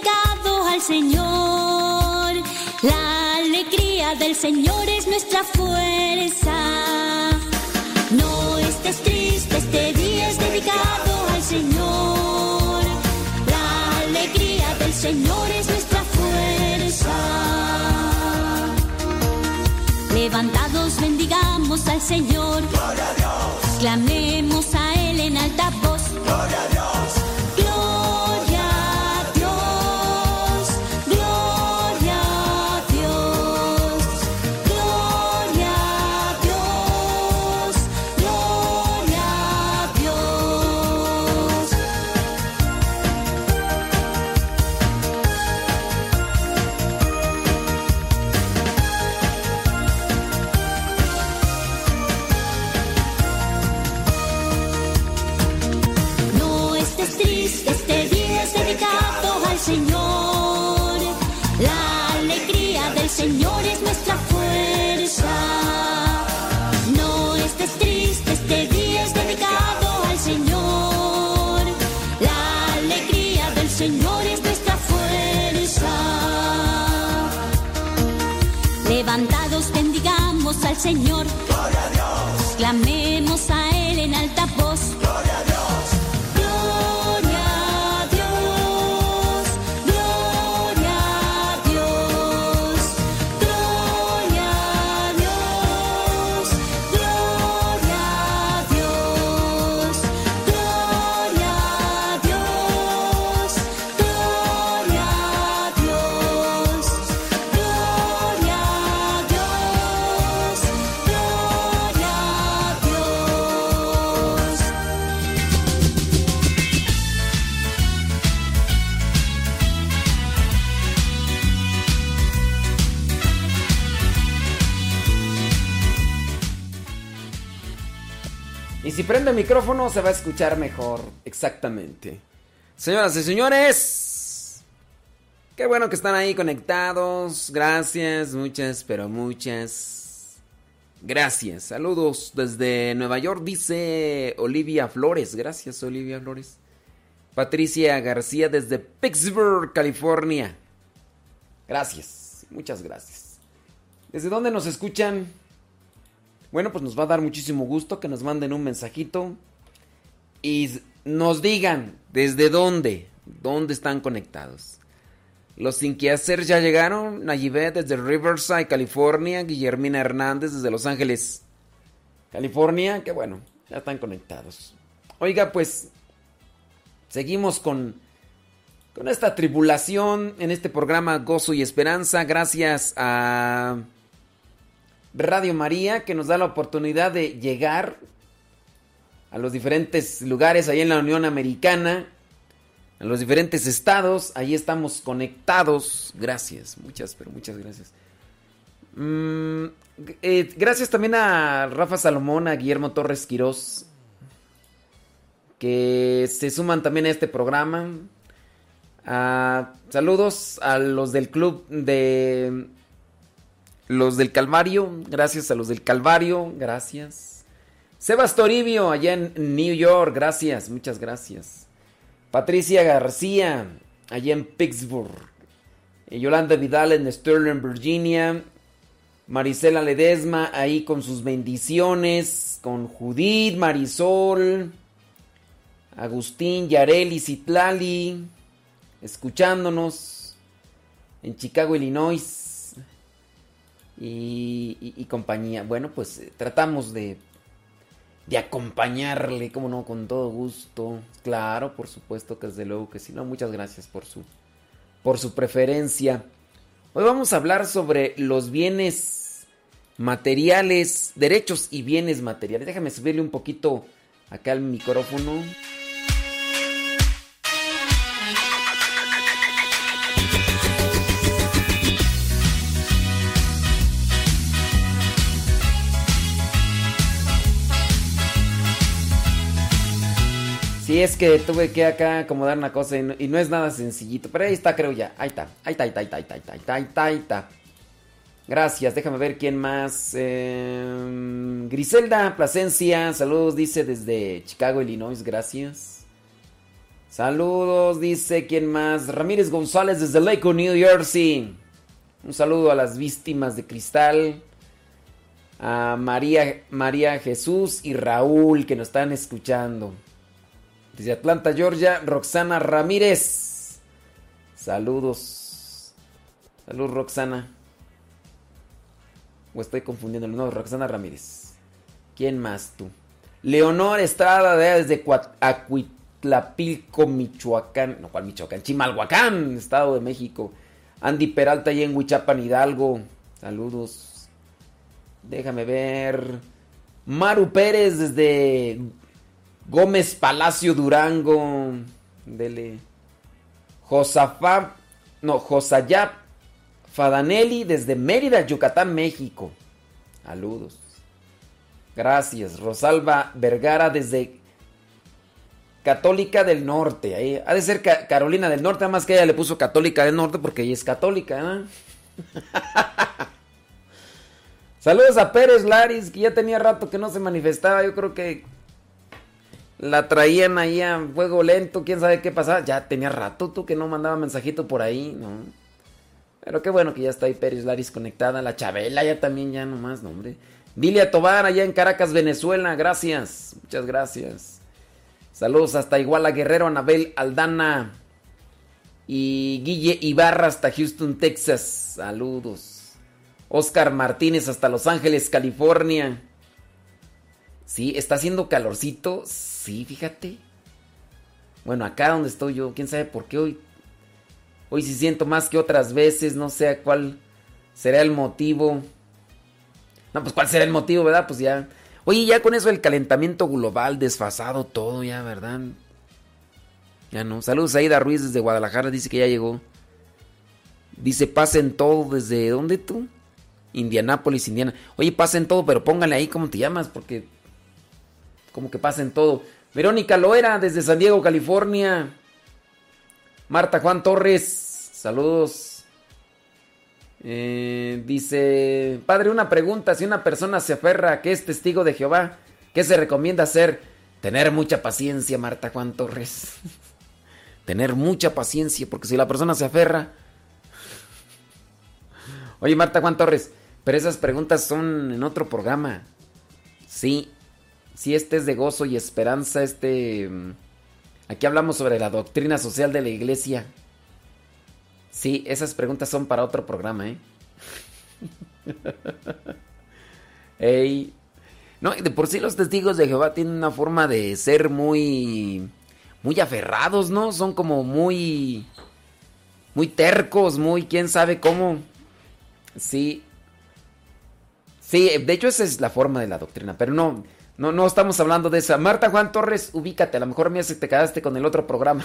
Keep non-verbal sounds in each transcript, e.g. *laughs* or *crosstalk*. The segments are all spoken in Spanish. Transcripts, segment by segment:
dedicado al Señor. La alegría del Señor es nuestra fuerza. No estés triste, este día es dedicado al Señor. La alegría del Señor es nuestra fuerza. Levantados bendigamos al Señor. Clamemos a Él en alta voz. Gloria Señor. Gloria a Dios. Clamé micrófono se va a escuchar mejor. Exactamente. Señoras y señores. Qué bueno que están ahí conectados. Gracias, muchas, pero muchas. Gracias. Saludos desde Nueva York, dice Olivia Flores. Gracias, Olivia Flores. Patricia García desde Pittsburgh, California. Gracias. Muchas gracias. ¿Desde dónde nos escuchan? Bueno, pues nos va a dar muchísimo gusto que nos manden un mensajito y nos digan desde dónde, dónde están conectados. Los sin que ya llegaron. Nayibet desde Riverside, California. Guillermina Hernández desde Los Ángeles, California. Qué bueno, ya están conectados. Oiga, pues seguimos con, con esta tribulación en este programa Gozo y Esperanza. Gracias a Radio María que nos da la oportunidad de llegar a los diferentes lugares ahí en la Unión Americana, a los diferentes estados. Ahí estamos conectados. Gracias, muchas, pero muchas gracias. Mm, eh, gracias también a Rafa Salomón, a Guillermo Torres Quirós, que se suman también a este programa. Ah, saludos a los del club de los del Calvario, gracias a los del Calvario, gracias. Sebas Toribio, allá en New York, gracias, muchas gracias. Patricia García, allá en Pittsburgh. Eh, Yolanda Vidal en Sterling, Virginia. Marisela Ledesma, ahí con sus bendiciones. Con Judith, Marisol. Agustín, Yareli, Citlali. Escuchándonos. En Chicago, Illinois y, y- compañía. Bueno, pues eh, tratamos de, de acompañarle, como no, con todo gusto. Claro, por supuesto que desde luego que sí. No, muchas gracias por su, por su preferencia. Hoy vamos a hablar sobre los bienes materiales, derechos y bienes materiales. Déjame subirle un poquito acá al micrófono. Sí, es que tuve que acá acomodar una cosa y no, es nada sencillito. Pero ahí está, creo ya. Ahí está. Ahí está, ahí está, ahí está, ahí está, ahí está, ahí está. Gracias, déjame ver quién más. Eh, Griselda Plasencia, saludos, dice desde Chicago, Illinois, gracias. Saludos, dice quién más. Ramírez González desde Lake, New Jersey. Un saludo a las víctimas de cristal. A María, María Jesús y Raúl que nos están escuchando. Desde Atlanta, Georgia, Roxana Ramírez. Saludos. Saludos, Roxana. O estoy confundiendo. No, Roxana Ramírez. ¿Quién más tú? Leonor Estrada desde Acuitlapilco, Michoacán. No, ¿cuál Michoacán? Chimalhuacán, Estado de México. Andy Peralta y en Huichapan, Hidalgo. Saludos. Déjame ver. Maru Pérez desde Gómez Palacio Durango. Dele. Josafá. No, Josayap Fadanelli desde Mérida, Yucatán, México. Saludos. Gracias. Rosalba Vergara desde Católica del Norte. Ahí, ha de ser Carolina del Norte, además que ella le puso Católica del Norte porque ella es católica. ¿eh? *laughs* Saludos a Pérez Laris, que ya tenía rato que no se manifestaba. Yo creo que la traían ahí a fuego lento, quién sabe qué pasaba. Ya tenía rato tú que no mandaba mensajito por ahí, ¿no? Pero qué bueno que ya está ahí Pérez Laris conectada. La Chabela ya también, ya nomás, no, hombre. Dilia Tobar, allá en Caracas, Venezuela. Gracias. Muchas gracias. Saludos hasta Iguala Guerrero, Anabel Aldana. Y Guille Ibarra hasta Houston, Texas. Saludos. Oscar Martínez hasta Los Ángeles, California. Sí, está haciendo calorcito. Sí, fíjate. Bueno, acá donde estoy yo, quién sabe por qué hoy. Hoy sí siento más que otras veces. No sé cuál será el motivo. No, pues cuál será el motivo, ¿verdad? Pues ya. Oye, ya con eso el calentamiento global, desfasado todo ya, ¿verdad? Ya no. Saludos a Aida Ruiz desde Guadalajara, dice que ya llegó. Dice, pasen todo desde ¿dónde tú? Indianápolis, Indiana. Oye, pasen todo, pero póngale ahí cómo te llamas, porque como que pasen todo. Verónica Loera desde San Diego, California. Marta Juan Torres, saludos. Eh, dice, padre, una pregunta, si una persona se aferra a que es testigo de Jehová, ¿qué se recomienda hacer? Tener mucha paciencia, Marta Juan Torres. *laughs* Tener mucha paciencia, porque si la persona se aferra... *laughs* Oye, Marta Juan Torres, pero esas preguntas son en otro programa. Sí, si este es de gozo y esperanza, este... Mm, aquí hablamos sobre la doctrina social de la iglesia. Sí, esas preguntas son para otro programa, ¿eh? *laughs* Ey. No, de por sí los testigos de Jehová tienen una forma de ser muy. muy aferrados, ¿no? Son como muy. muy tercos, muy quién sabe cómo. Sí. Sí, de hecho esa es la forma de la doctrina, pero no. No, no estamos hablando de esa. Marta Juan Torres, ubícate. A lo mejor me hace te quedaste con el otro programa.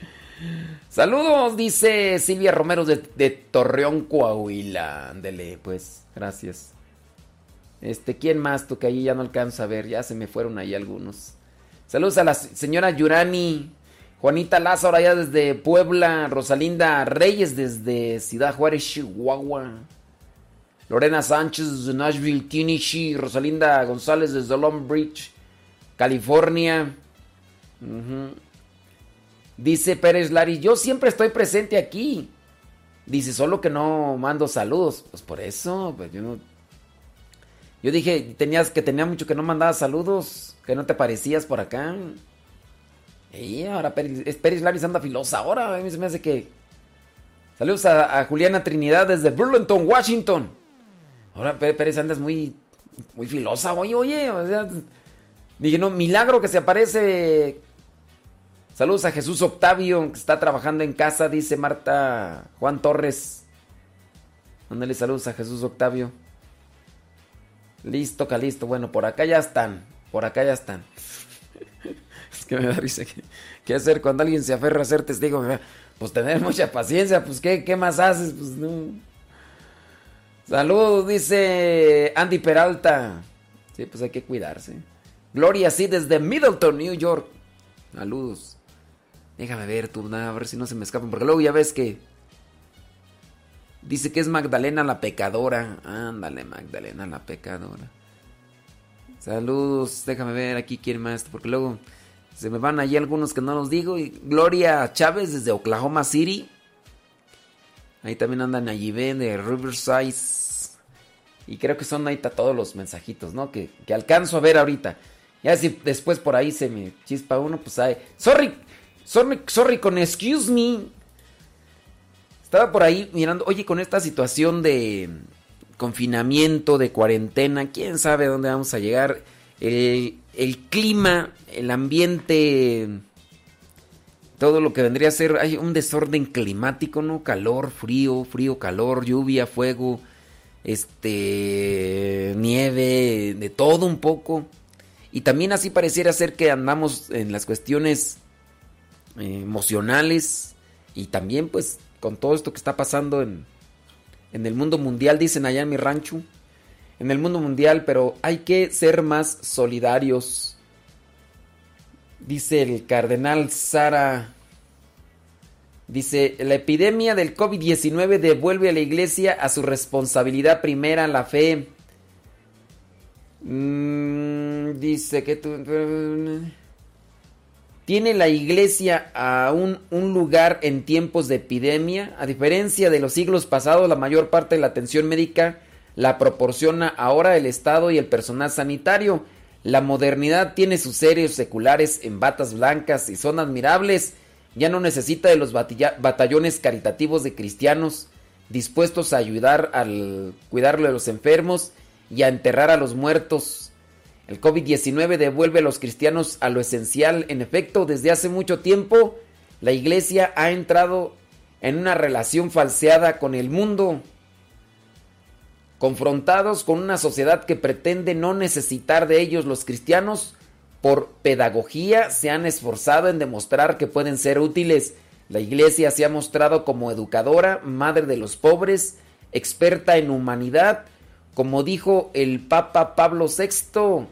*laughs* Saludos, dice Silvia Romero de, Torreón, Coahuila. Ándele, pues, gracias. Este, ¿quién más? Tú que ahí ya no alcanza a ver, ya se me fueron ahí algunos. Saludos a la señora Yurani, Juanita Lázaro allá desde Puebla, Rosalinda Reyes desde Ciudad Juárez, Chihuahua. Lorena Sánchez desde Nashville, Tennessee, Rosalinda González desde Long California. Dice Pérez Lari, yo siempre estoy presente aquí. Dice, solo que no mando saludos. Pues por eso, pues yo no... Yo dije, tenías que tenía mucho que no mandaba saludos, que no te parecías por acá. Y ahora Pérez, Pérez Laris anda filosa. Ahora a mí se me hace que... Saludos a, Juliana Trinidad desde Burlington, Washington. Ahora Pérez andas muy, muy filosa. Oye, oye, o sea, dije, no, milagro que se aparece Saludos a Jesús Octavio, que está trabajando en casa, dice Marta Juan Torres. Mándale saludos a Jesús Octavio. Listo, listo. Bueno, por acá ya están. Por acá ya están. *laughs* es que me da risa. ¿Qué, hacer cuando alguien se aferra a ser testigo? Pues tener mucha paciencia. Pues, ¿qué, qué más haces? Pues no. Saludos, dice Andy Peralta. Sí, pues hay que cuidarse. Gloria, sí, desde Middleton, New York. Saludos. Déjame ver tú, a ver si no se me escapan. Porque luego ya ves que. Dice que es Magdalena la pecadora. Ándale, Magdalena la pecadora. Saludos. Déjame ver aquí quién más. Porque luego Se me van allí algunos que no los digo. Y Gloria Chávez desde Oklahoma City. Ahí también andan allí, ven, de Riverside. Y creo que son ahí todos los mensajitos, ¿no? Que, que, alcanzo a ver ahorita. Ya si después por ahí se me chispa uno, pues hay. Sorry, sorry, sorry con excuse me. Estaba por ahí mirando, oye, con esta situación de confinamiento, de cuarentena, quién sabe dónde vamos a llegar. El, el clima, el ambiente todo lo que vendría a ser, hay un desorden climático, ¿no? Calor, frío, frío, calor, lluvia, fuego, este, nieve, de todo un poco. Y también así pareciera ser que andamos en las cuestiones eh, emocionales y también pues con todo esto que está pasando en, en el mundo mundial, dicen allá en mi rancho, en el mundo mundial, pero hay que ser más solidarios Dice el cardenal Sara. Dice, la epidemia del COVID-19 devuelve a la iglesia a su responsabilidad primera, la fe. Mm, dice que. ¿Tiene la iglesia aún un lugar en tiempos de epidemia? A diferencia de los siglos pasados, la mayor parte de la atención médica la proporciona ahora el Estado y el personal sanitario. La modernidad tiene sus seres seculares en batas blancas y son admirables. Ya no necesita de los batallones caritativos de cristianos dispuestos a ayudar al cuidarle a los enfermos y a enterrar a los muertos. El COVID-19 devuelve a los cristianos a lo esencial. En efecto, desde hace mucho tiempo, la iglesia ha entrado en una relación falseada con el mundo confrontados con una sociedad que pretende no necesitar de ellos los cristianos, por pedagogía se han esforzado en demostrar que pueden ser útiles. La iglesia se ha mostrado como educadora, madre de los pobres, experta en humanidad, como dijo el Papa Pablo VI,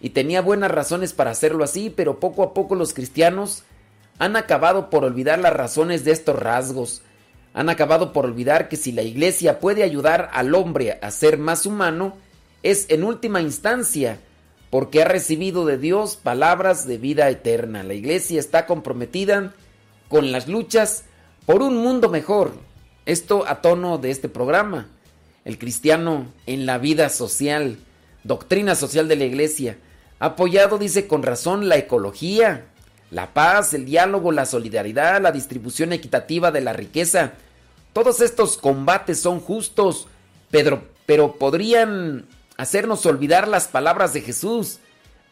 y tenía buenas razones para hacerlo así, pero poco a poco los cristianos han acabado por olvidar las razones de estos rasgos han acabado por olvidar que si la iglesia puede ayudar al hombre a ser más humano, es en última instancia porque ha recibido de Dios palabras de vida eterna. La iglesia está comprometida con las luchas por un mundo mejor. Esto a tono de este programa. El cristiano en la vida social, doctrina social de la iglesia, apoyado, dice con razón, la ecología, la paz, el diálogo, la solidaridad, la distribución equitativa de la riqueza, todos estos combates son justos, Pedro, pero podrían hacernos olvidar las palabras de Jesús.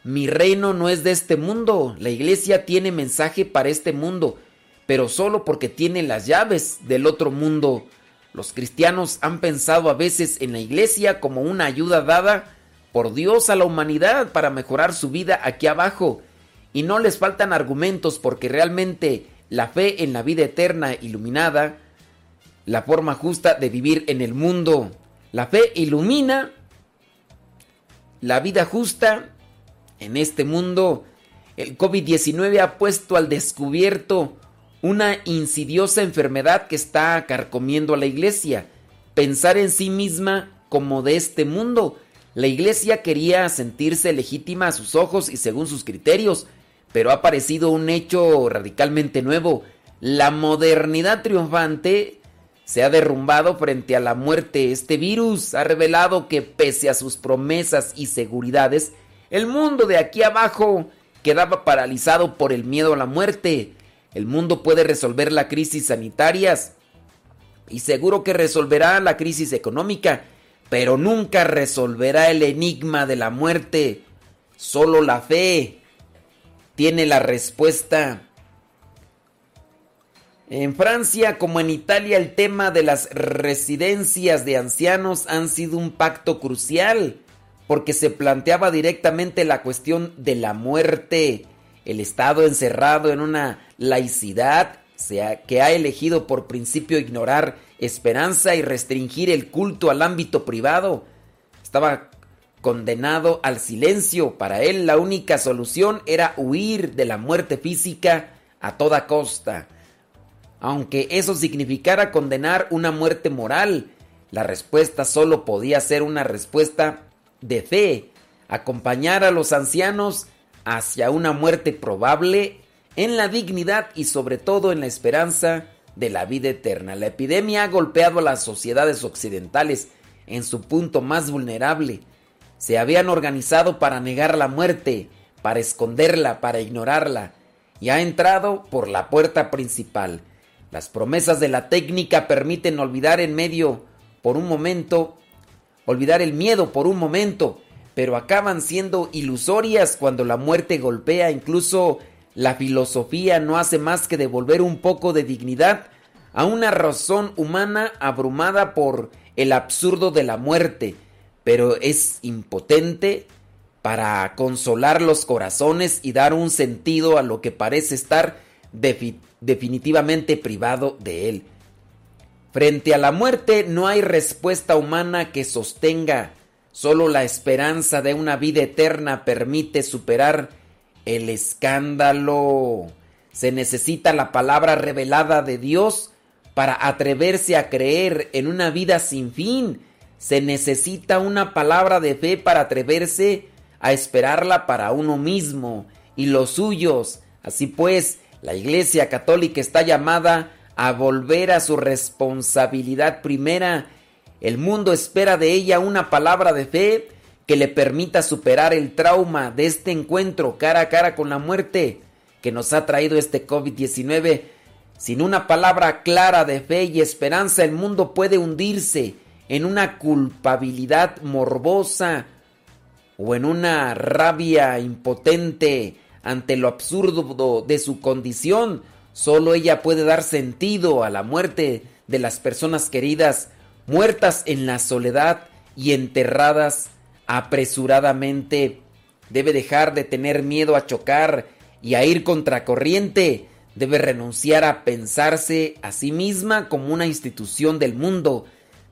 Mi reino no es de este mundo. La iglesia tiene mensaje para este mundo, pero solo porque tiene las llaves del otro mundo. Los cristianos han pensado a veces en la iglesia como una ayuda dada por Dios a la humanidad para mejorar su vida aquí abajo. Y no les faltan argumentos porque realmente la fe en la vida eterna iluminada la forma justa de vivir en el mundo. La fe ilumina la vida justa en este mundo. El COVID-19 ha puesto al descubierto una insidiosa enfermedad que está carcomiendo a la iglesia. Pensar en sí misma como de este mundo. La iglesia quería sentirse legítima a sus ojos y según sus criterios, pero ha aparecido un hecho radicalmente nuevo. La modernidad triunfante se ha derrumbado frente a la muerte. Este virus ha revelado que pese a sus promesas y seguridades, el mundo de aquí abajo quedaba paralizado por el miedo a la muerte. El mundo puede resolver la crisis sanitarias y seguro que resolverá la crisis económica, pero nunca resolverá el enigma de la muerte. Solo la fe tiene la respuesta. En Francia como en Italia el tema de las residencias de ancianos han sido un pacto crucial porque se planteaba directamente la cuestión de la muerte. El Estado encerrado en una laicidad que ha elegido por principio ignorar esperanza y restringir el culto al ámbito privado. Estaba condenado al silencio. Para él la única solución era huir de la muerte física a toda costa aunque eso significara condenar una muerte moral. La respuesta solo podía ser una respuesta de fe, acompañar a los ancianos hacia una muerte probable en la dignidad y sobre todo en la esperanza de la vida eterna. La epidemia ha golpeado a las sociedades occidentales en su punto más vulnerable. Se habían organizado para negar la muerte, para esconderla, para ignorarla, y ha entrado por la puerta principal. Las promesas de la técnica permiten olvidar en medio por un momento, olvidar el miedo por un momento, pero acaban siendo ilusorias cuando la muerte golpea. Incluso la filosofía no hace más que devolver un poco de dignidad a una razón humana abrumada por el absurdo de la muerte, pero es impotente para consolar los corazones y dar un sentido a lo que parece estar definitivamente privado de él. Frente a la muerte no hay respuesta humana que sostenga, solo la esperanza de una vida eterna permite superar el escándalo. Se necesita la palabra revelada de Dios para atreverse a creer en una vida sin fin. Se necesita una palabra de fe para atreverse a esperarla para uno mismo y los suyos. Así pues, la Iglesia Católica está llamada a volver a su responsabilidad primera. El mundo espera de ella una palabra de fe que le permita superar el trauma de este encuentro cara a cara con la muerte que nos ha traído este COVID-19. Sin una palabra clara de fe y esperanza, el mundo puede hundirse en una culpabilidad morbosa o en una rabia impotente ante lo absurdo de su condición. Solo ella puede dar sentido a la muerte de las personas queridas, muertas en la soledad y enterradas apresuradamente. Debe dejar de tener miedo a chocar y a ir contracorriente. Debe renunciar a pensarse a sí misma como una institución del mundo.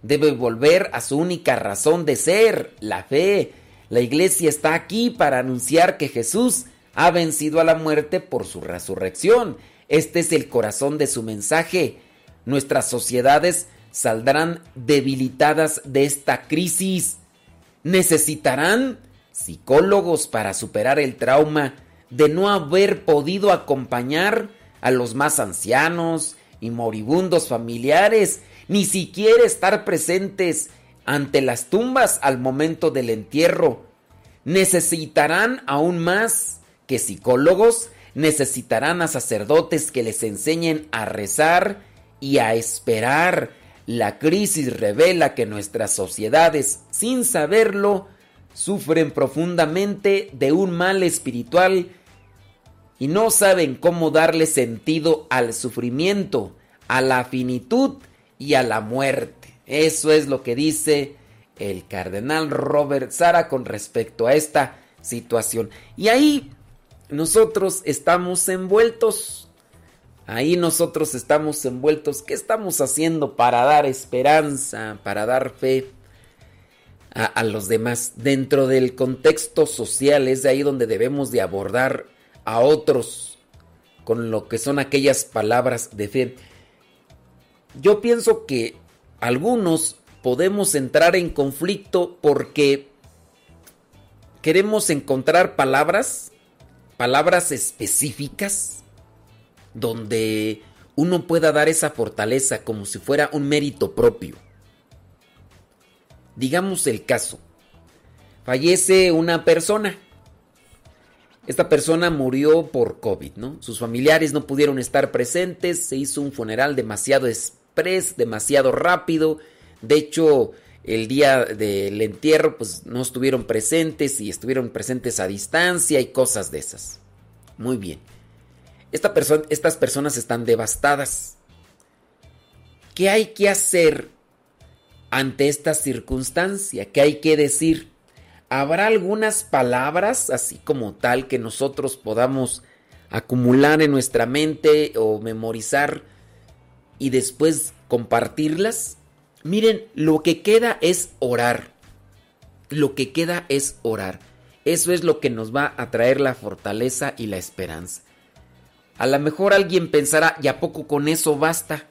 Debe volver a su única razón de ser, la fe. La iglesia está aquí para anunciar que Jesús ha vencido a la muerte por su resurrección. Este es el corazón de su mensaje. Nuestras sociedades saldrán debilitadas de esta crisis. Necesitarán psicólogos para superar el trauma de no haber podido acompañar a los más ancianos y moribundos familiares, ni siquiera estar presentes ante las tumbas al momento del entierro. Necesitarán aún más que psicólogos necesitarán a sacerdotes que les enseñen a rezar y a esperar. La crisis revela que nuestras sociedades, sin saberlo, sufren profundamente de un mal espiritual y no saben cómo darle sentido al sufrimiento, a la finitud y a la muerte. Eso es lo que dice el cardenal Robert Sara con respecto a esta situación. Y ahí nosotros estamos envueltos. Ahí nosotros estamos envueltos. ¿Qué estamos haciendo para dar esperanza, para dar fe a, los demás? Dentro del contexto social es de ahí donde debemos de abordar a otros con lo que son aquellas palabras de fe. Yo pienso que algunos podemos entrar en conflicto porque queremos encontrar palabras palabras específicas donde uno pueda dar esa fortaleza como si fuera un mérito propio. Digamos el caso. Fallece una persona. Esta persona murió por COVID, ¿no? Sus familiares no pudieron estar presentes, se hizo un funeral demasiado express, demasiado rápido. De hecho, el día del entierro pues no estuvieron presentes y estuvieron presentes a distancia y cosas de esas. Muy bien. Esta estas personas están devastadas. ¿Qué hay que hacer ante esta circunstancia? ¿Qué hay que decir? ¿Habrá algunas palabras así como tal que nosotros podamos acumular en nuestra mente o memorizar y después compartirlas? Miren, lo que queda es orar. Lo que queda es orar. Eso es lo que nos va a traer la fortaleza y la esperanza. A lo mejor alguien pensará, ¿y a poco con eso basta?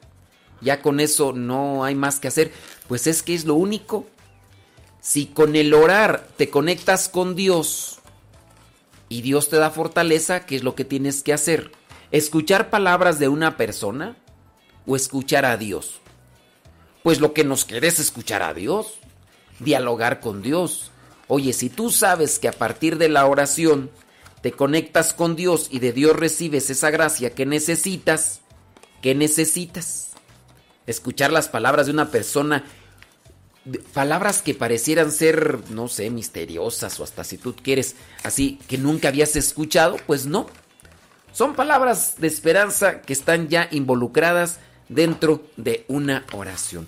Ya con eso no hay más que hacer. Pues es que es lo único. Si con el orar te conectas con Dios y Dios te da fortaleza, ¿qué es lo que tienes que hacer? ¿Escuchar palabras de una persona o escuchar a Dios? Pues lo que nos queda es escuchar a Dios, dialogar con Dios. Oye, si tú sabes que a partir de la oración te conectas con Dios y de Dios recibes esa gracia que necesitas, ¿qué necesitas? Escuchar las palabras de una persona, palabras que parecieran ser, no sé, misteriosas o hasta si tú quieres, así que nunca habías escuchado, pues no. Son palabras de esperanza que están ya involucradas dentro de una oración.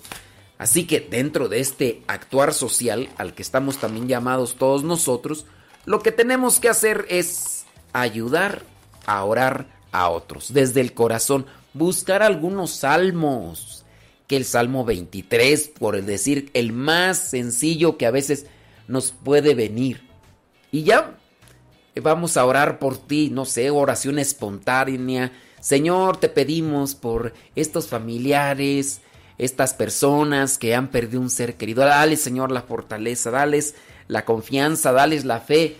Así que dentro de este actuar social al que estamos también llamados todos nosotros, lo que tenemos que hacer es ayudar a orar a otros desde el corazón, buscar algunos salmos, que el Salmo 23, por decir el más sencillo que a veces nos puede venir. Y ya vamos a orar por ti, no sé, oración espontánea. Señor, te pedimos por estos familiares, estas personas que han perdido un ser querido. Dale, Señor, la fortaleza, dales la confianza, dales la fe.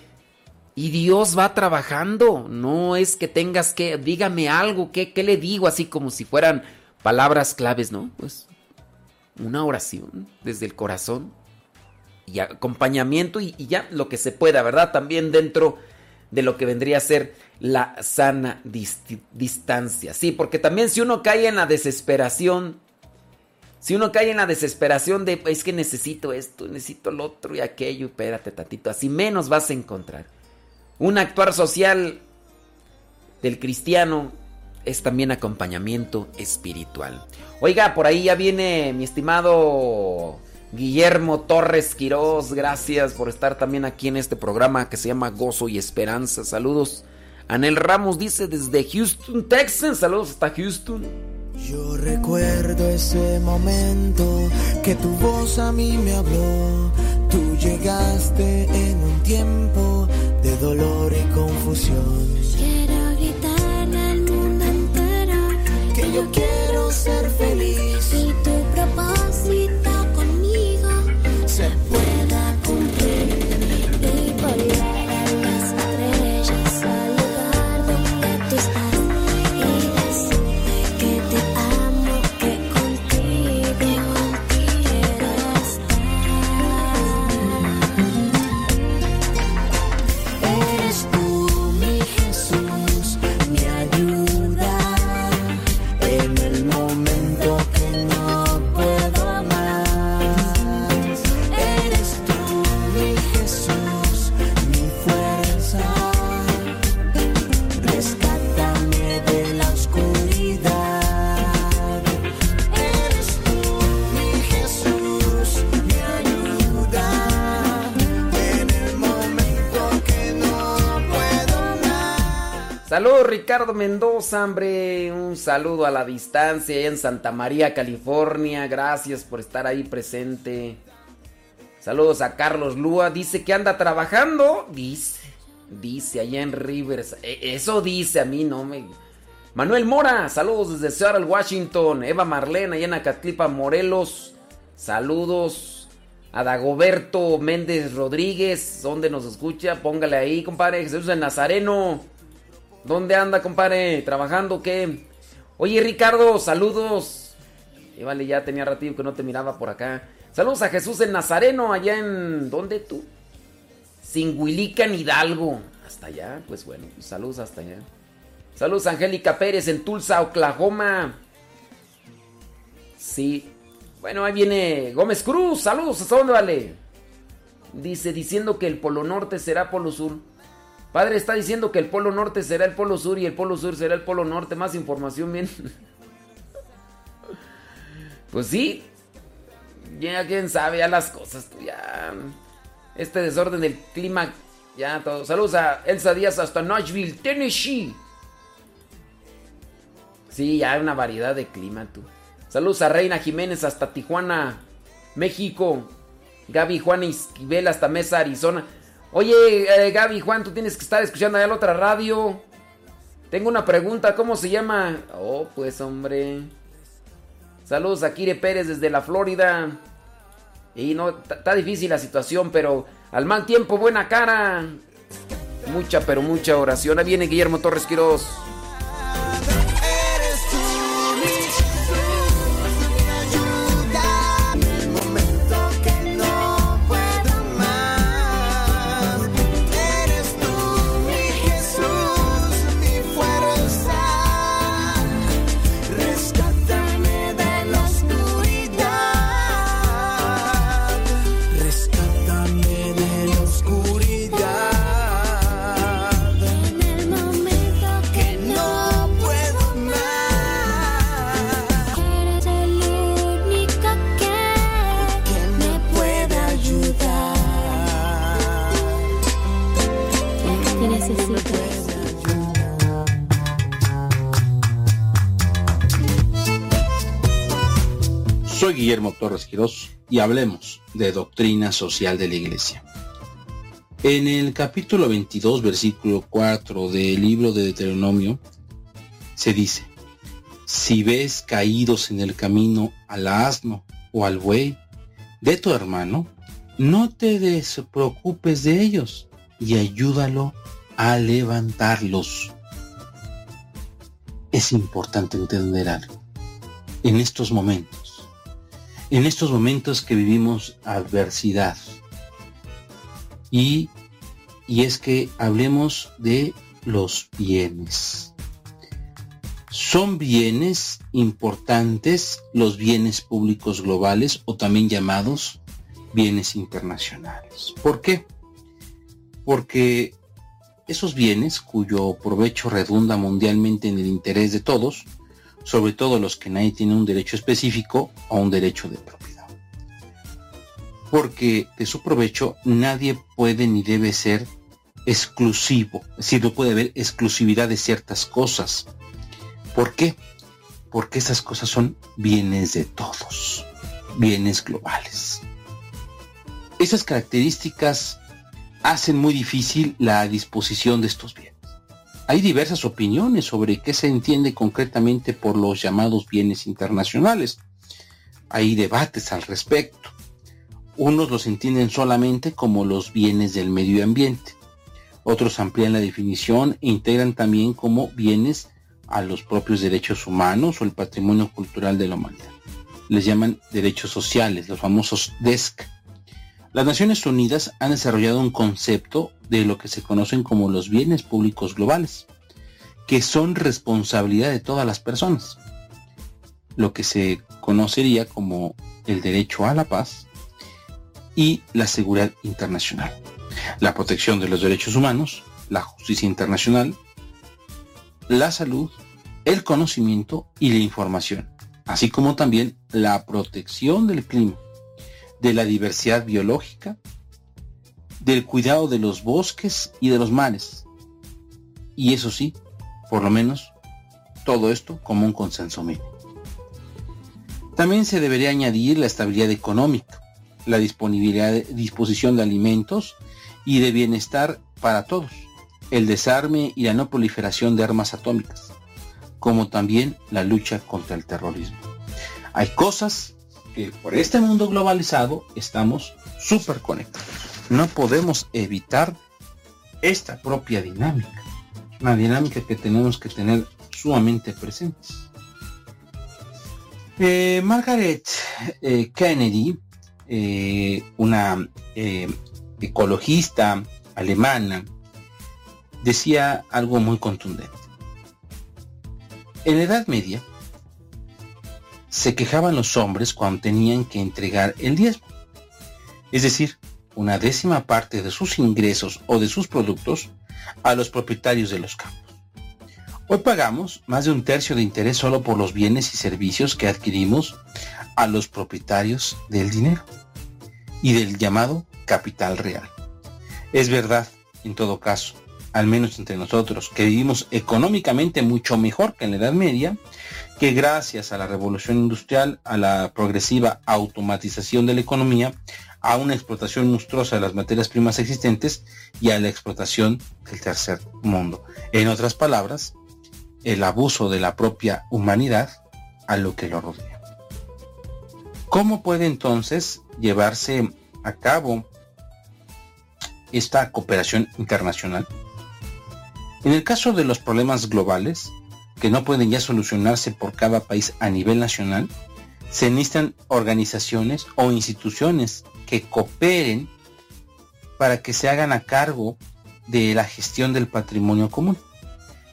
Y Dios va trabajando. No es que tengas que, dígame algo, ¿qué, qué le digo? Así como si fueran palabras claves, ¿no? Pues una oración desde el corazón y acompañamiento y, ya lo que se pueda, ¿verdad? También dentro de lo que vendría a ser la sana distancia. Sí, porque también si uno cae en la desesperación, si uno cae en la desesperación de es que necesito esto, necesito lo otro y aquello, espérate tatito, así menos vas a encontrar. Un actuar social del cristiano es también acompañamiento espiritual. Oiga, por ahí ya viene mi estimado Guillermo Torres Quirós. Gracias por estar también aquí en este programa que se llama Gozo y Esperanza. Saludos. Anel Ramos dice desde Houston, Texas. Saludos hasta Houston. Yo recuerdo ese momento que tu voz a mí me habló. Tú llegaste en un tiempo de dolor y confusión. Quiero gritarle al mundo entero Que yo quiero ser feliz Ricardo Mendoza, hombre. Un saludo a la distancia en Santa María, California. Gracias por estar ahí presente. Saludos a Carlos Lúa. Dice que anda trabajando. Dice, dice allá en Rivers. E- Eso dice a mí, no me. Manuel Mora, saludos desde Seattle, Washington. Eva Marlena, allá en Acatlipa, Morelos. Saludos a Dagoberto Méndez Rodríguez. ¿Dónde nos escucha? Póngale ahí, compadre. Jesús de Nazareno. ¿Dónde anda, compadre? ¿Trabajando qué? Oye, Ricardo, saludos. Y vale, ya tenía ratito que no te miraba por acá. Saludos a Jesús en Nazareno, allá en... ¿Dónde tú? Singuilican Hidalgo. Hasta allá, pues bueno, saludos hasta allá. Saludos a Angélica Pérez en Tulsa, Oklahoma. Sí. Bueno, ahí viene Gómez Cruz. Saludos, ¿hasta dónde vale? Dice, diciendo que el Polo Norte será Polo Sur. Padre está diciendo que el Polo Norte será el Polo Sur y el Polo Sur será el Polo Norte. Más información, bien. *laughs* Pues sí. Ya quién sabe, ya las cosas, tú, ya. Este desorden del clima, ya todo. Saludos a Elsa Díaz hasta Nashville, Tennessee. Sí, ya hay una variedad de clima, tú. Saludos a Reina Jiménez hasta Tijuana, México. Gaby Juan Esquivel hasta Mesa, Arizona. Oye, eh, Gaby Juan, tú tienes que estar escuchando allá la otra radio. Tengo una pregunta, ¿cómo se llama? Oh, pues hombre. Saludos a Kire Pérez desde la Florida. Y no, está difícil la situación, pero al mal tiempo, buena cara. Mucha, pero mucha oración. Ahí viene Guillermo Torres Quiroz. Hablemos de doctrina social de la Iglesia. En el capítulo 22, versículo 4 del libro de Deuteronomio, se dice, si ves caídos en el camino al asno o al buey de tu hermano, no te despreocupes de ellos y ayúdalo a levantarlos. Es importante entender algo. En estos momentos, en estos momentos que vivimos adversidad. Y, y es que hablemos de los bienes. Son bienes importantes los bienes públicos globales o también llamados bienes internacionales. ¿Por qué? Porque esos bienes cuyo provecho redunda mundialmente en el interés de todos, sobre todo los que nadie tiene un derecho específico o un derecho de propiedad. Porque de su provecho nadie puede ni debe ser exclusivo, es decir, no puede haber exclusividad de ciertas cosas. ¿Por qué? Porque esas cosas son bienes de todos, bienes globales. Esas características hacen muy difícil la disposición de estos bienes. Hay diversas opiniones sobre qué se entiende concretamente por los llamados bienes internacionales. Hay debates al respecto. Unos los entienden solamente como los bienes del medio ambiente. Otros amplían la definición e integran también como bienes a los propios derechos humanos o el patrimonio cultural de la humanidad. Les llaman derechos sociales, los famosos DESC. Las Naciones Unidas han desarrollado un concepto de lo que se conocen como los bienes públicos globales, que son responsabilidad de todas las personas, lo que se conocería como el derecho a la paz y la seguridad internacional, la protección de los derechos humanos, la justicia internacional, la salud, el conocimiento y la información, así como también la protección del clima de la diversidad biológica, del cuidado de los bosques y de los mares. Y eso sí, por lo menos, todo esto como un consenso mínimo. También se debería añadir la estabilidad económica, la disponibilidad, disposición de alimentos y de bienestar para todos, el desarme y la no proliferación de armas atómicas, como también la lucha contra el terrorismo. Hay cosas por este mundo globalizado estamos súper conectados. No podemos evitar esta propia dinámica. Una dinámica que tenemos que tener sumamente presentes. Eh, Margaret eh, Kennedy, eh, una ecologista alemana, decía algo muy contundente. En la Edad Media, se quejaban los hombres cuando tenían que entregar el diezmo, es decir, una décima parte de sus ingresos o de sus productos a los propietarios de los campos. Hoy pagamos más de un tercio de interés solo por los bienes y servicios que adquirimos a los propietarios del dinero y del llamado capital real. Es verdad, en todo caso, al menos entre nosotros, que vivimos económicamente mucho mejor que en la Edad Media, que gracias a la revolución industrial, a la progresiva automatización de la economía, a una explotación monstruosa de las materias primas existentes y a la explotación del tercer mundo. En otras palabras, el abuso de la propia humanidad a lo que lo rodea. ¿Cómo puede entonces llevarse a cabo esta cooperación internacional? En el caso de los problemas globales, que no pueden ya solucionarse por cada país a nivel nacional, se necesitan organizaciones o instituciones que cooperen para que se hagan a cargo de la gestión del patrimonio común,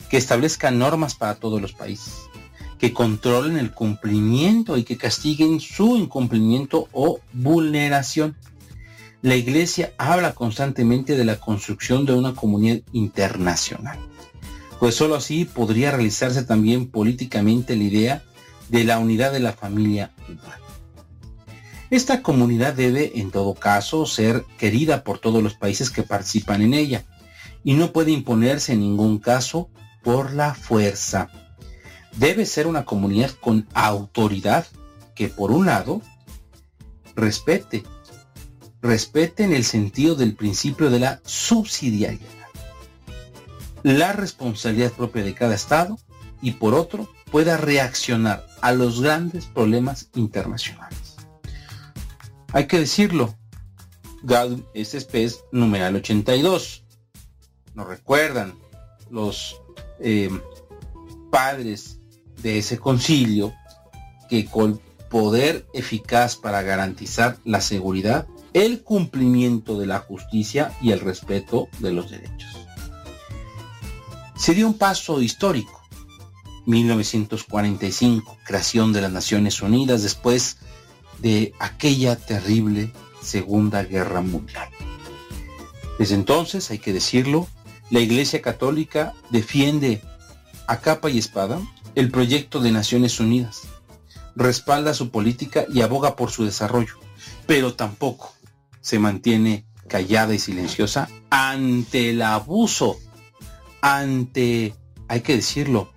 que establezcan normas para todos los países, que controlen el cumplimiento y que castiguen su incumplimiento o vulneración. La Iglesia habla constantemente de la construcción de una comunidad internacional, pues sólo así podría realizarse también políticamente la idea de la unidad de la familia humana. Esta comunidad debe, en todo caso, ser querida por todos los países que participan en ella y no puede imponerse en ningún caso por la fuerza. Debe ser una comunidad con autoridad que, por un lado, respete, respete en el sentido del principio de la subsidiariedad, la responsabilidad propia de cada Estado y, por otro, pueda reaccionar a los grandes problemas internacionales. Hay que decirlo. Gaudium es especie numeral 82. Nos recuerdan los eh, padres de ese concilio que con poder eficaz para garantizar la seguridad, el cumplimiento de la justicia y el respeto de los derechos. Se dio un paso histórico. 1945, creación de las Naciones Unidas, después de aquella terrible Segunda Guerra Mundial. Desde entonces, hay que decirlo, la Iglesia Católica defiende a capa y espada el proyecto de Naciones Unidas, respalda su política y aboga por su desarrollo, pero tampoco se mantiene callada y silenciosa ante el abuso, ante, hay que decirlo,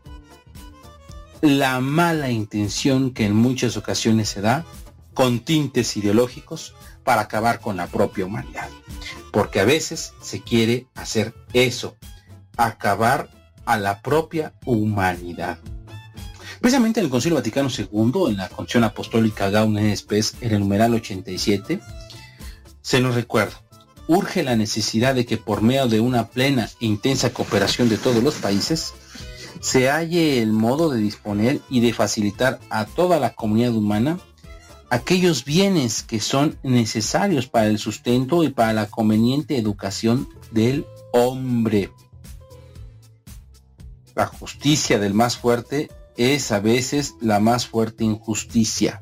la mala intención que en muchas ocasiones se da con tintes ideológicos para acabar con la propia humanidad. Porque a veces se quiere hacer eso, acabar a la propia humanidad. Precisamente en el Concilio Vaticano II, en la Constitución Apostólica Gaudium Spes, en el numeral 87, se nos recuerda, urge la necesidad de que por medio de una plena e intensa cooperación de todos los países, se halle el modo de disponer y de facilitar a toda la comunidad humana aquellos bienes que son necesarios para el sustento y para la conveniente educación del hombre. La justicia del más fuerte es a veces la más fuerte injusticia.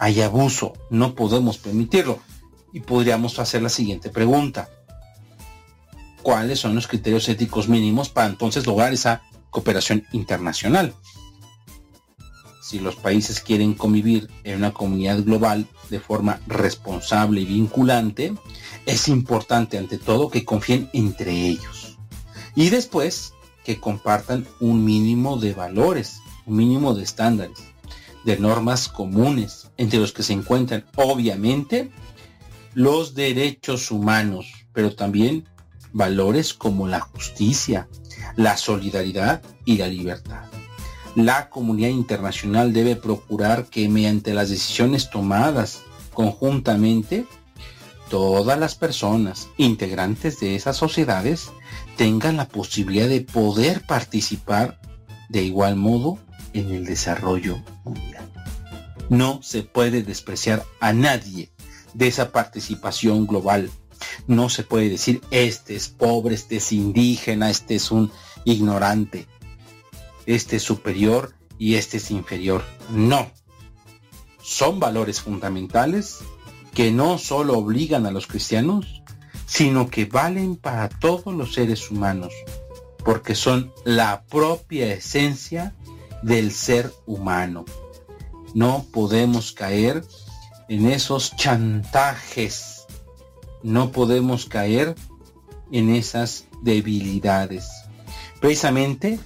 Hay abuso, no podemos permitirlo. Y podríamos hacer la siguiente pregunta. ¿Cuáles son los criterios éticos mínimos para entonces lograr esa cooperación internacional? si los países quieren convivir en una comunidad global de forma responsable y vinculante, es importante ante todo que confíen entre ellos. Y después que compartan un mínimo de valores, un mínimo de estándares, de normas comunes, entre los que se encuentran obviamente los derechos humanos, pero también valores como la justicia, la solidaridad y la libertad la comunidad internacional debe procurar que mediante las decisiones tomadas conjuntamente, todas las personas integrantes de esas sociedades tengan la posibilidad de poder participar de igual modo en el desarrollo mundial. No se puede despreciar a nadie de esa participación global. No se puede decir, este es pobre, este es indígena, este es un ignorante este es superior y este es inferior. No. Son valores fundamentales que no solo obligan a los cristianos, sino que valen para todos los seres humanos, porque son la propia esencia del ser humano. No podemos caer en esos chantajes, no podemos caer en esas debilidades. Precisamente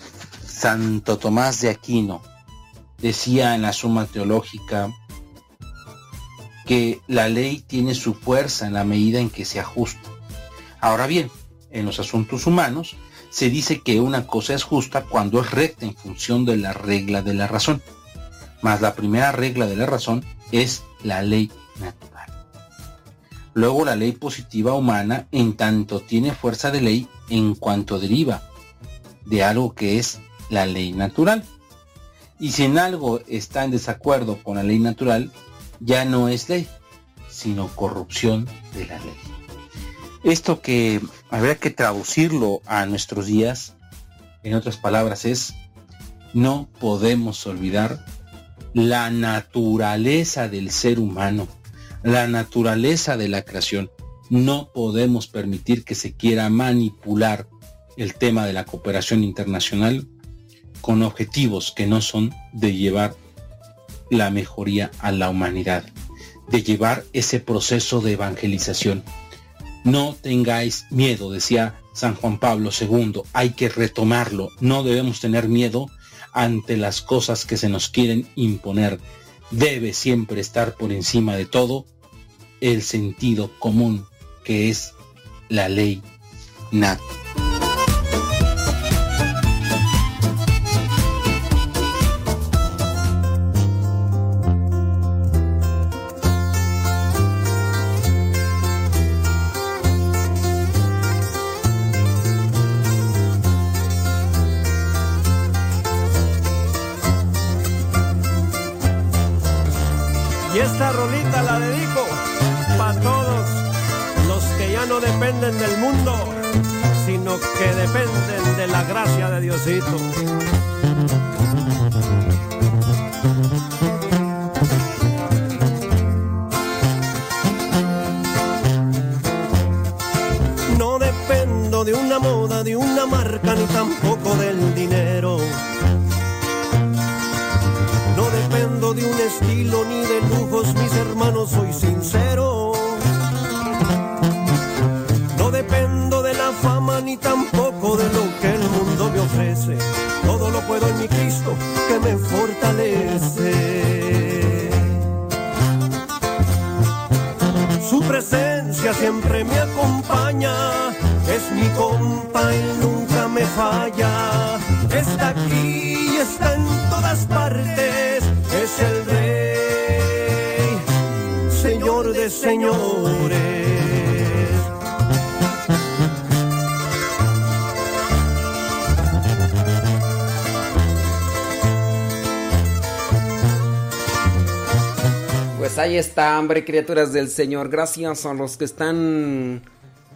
Santo Tomás de Aquino decía en la Suma Teológica que la ley tiene su fuerza en la medida en que se ajusta. Ahora bien, en los asuntos humanos se dice que una cosa es justa cuando es recta en función de la regla de la razón. Mas la primera regla de la razón es la ley natural. Luego la ley positiva humana en tanto tiene fuerza de ley en cuanto deriva de algo que es la ley natural. Y si en algo está en desacuerdo con la ley natural, ya no es ley, sino corrupción de la ley. Esto que habría que traducirlo a nuestros días, en otras palabras, es no podemos olvidar la naturaleza del ser humano, la naturaleza de la creación. No podemos permitir que se quiera manipular el tema de la cooperación internacional con objetivos que no son de llevar la mejoría a la humanidad, de llevar ese proceso de evangelización. No tengáis miedo, decía San Juan Pablo II, hay que retomarlo, no debemos tener miedo ante las cosas que se nos quieren imponer. Debe siempre estar por encima de todo el sentido común, que es la ley nat. Dependen del mundo, sino que dependen de la gracia de Diosito. No dependo de una moda, de una marca, ni tampoco del dinero de un estilo ni de lujos, mis hermanos, soy sincero. Siempre me acompaña, es mi compa y nunca me falla. Está aquí y está en ahí está, hombre, criaturas del Señor. Gracias a los que están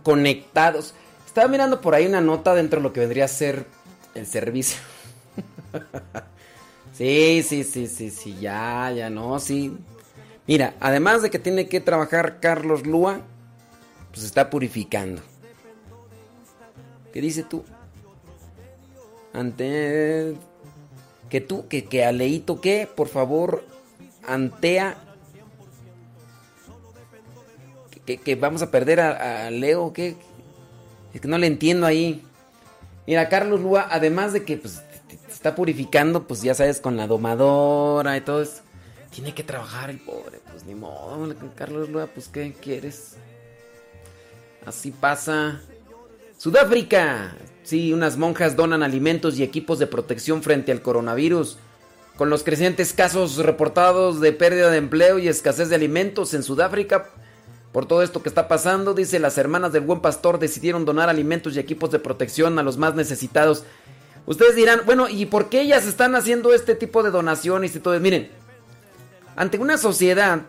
conectados. Estaba mirando por ahí una nota dentro de lo que vendría a ser el servicio. *laughs* Sí, sí, sí, sí, sí, ya, ya, no, sí. Mira, además de que tiene que trabajar Carlos Lúa, pues está purificando. ¿Qué dice tú? Ante... Que tú, que, que Aleito, ¿qué? Por favor, Antea. Que, que vamos a perder a, Leo, ¿qué? Es que no le entiendo ahí. Mira, Carlos Lúa, además de que pues, está purificando, pues ya sabes, con la domadora y todo eso. Tiene que trabajar el pobre, pues ni modo, Carlos Lua, pues ¿qué quieres? Así pasa. Sudáfrica. Sí, unas monjas donan alimentos y equipos de protección frente al coronavirus. Con los crecientes casos reportados de pérdida de empleo y escasez de alimentos en Sudáfrica, por todo esto que está pasando, dice, las hermanas del buen pastor decidieron donar alimentos y equipos de protección a los más necesitados Ustedes dirán, bueno, ¿y por qué ellas están haciendo este tipo de donaciones y todo? Miren, ante una sociedad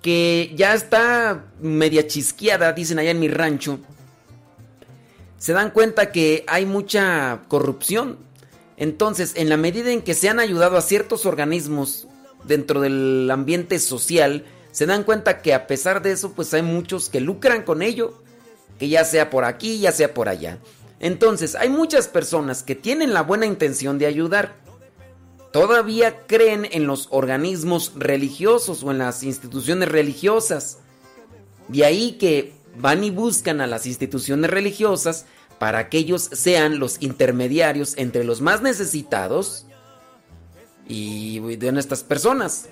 que ya está media chisqueada, dicen allá en mi rancho, se dan cuenta que hay mucha corrupción. Entonces, en la medida en que se han ayudado a ciertos organismos dentro del ambiente social, se dan cuenta que a pesar de eso, pues hay muchos que lucran con ello, que ya sea por aquí, ya sea por allá. Entonces, hay muchas personas que tienen la buena intención de ayudar. Todavía creen en los organismos religiosos o en las instituciones religiosas. De ahí que van y buscan a las instituciones religiosas para que ellos sean los intermediarios entre los más necesitados y de estas personas.